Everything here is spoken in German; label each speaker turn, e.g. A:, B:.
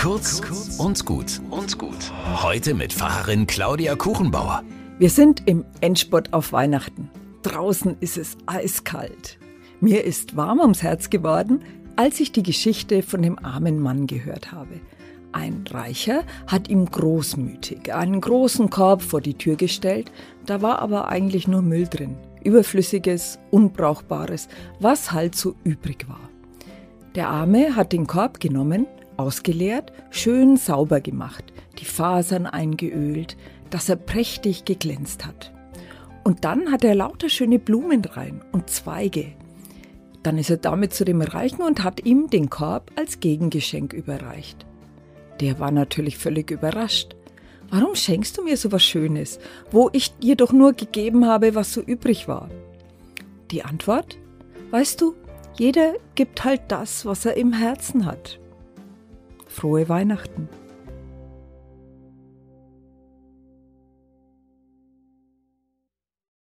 A: Kurz und gut und gut. Heute mit Pfarrerin Claudia Kuchenbauer.
B: Wir sind im Endspurt auf Weihnachten. Draußen ist es eiskalt. Mir ist warm ums Herz geworden, als ich die Geschichte von dem armen Mann gehört habe. Ein Reicher hat ihm großmütig einen großen Korb vor die Tür gestellt, da war aber eigentlich nur Müll drin. Überflüssiges, Unbrauchbares, was halt so übrig war. Der Arme hat den Korb genommen, ausgeleert, schön sauber gemacht, die Fasern eingeölt, dass er prächtig geglänzt hat. Und dann hat er lauter schöne Blumen rein und Zweige. Dann ist er damit zu dem Reichen und hat ihm den Korb als Gegengeschenk überreicht. Der war natürlich völlig überrascht. Warum schenkst du mir so was Schönes, wo ich dir doch nur gegeben habe, was so übrig war? Die Antwort? Weißt du, jeder gibt halt das, was er im Herzen hat. Frohe Weihnachten.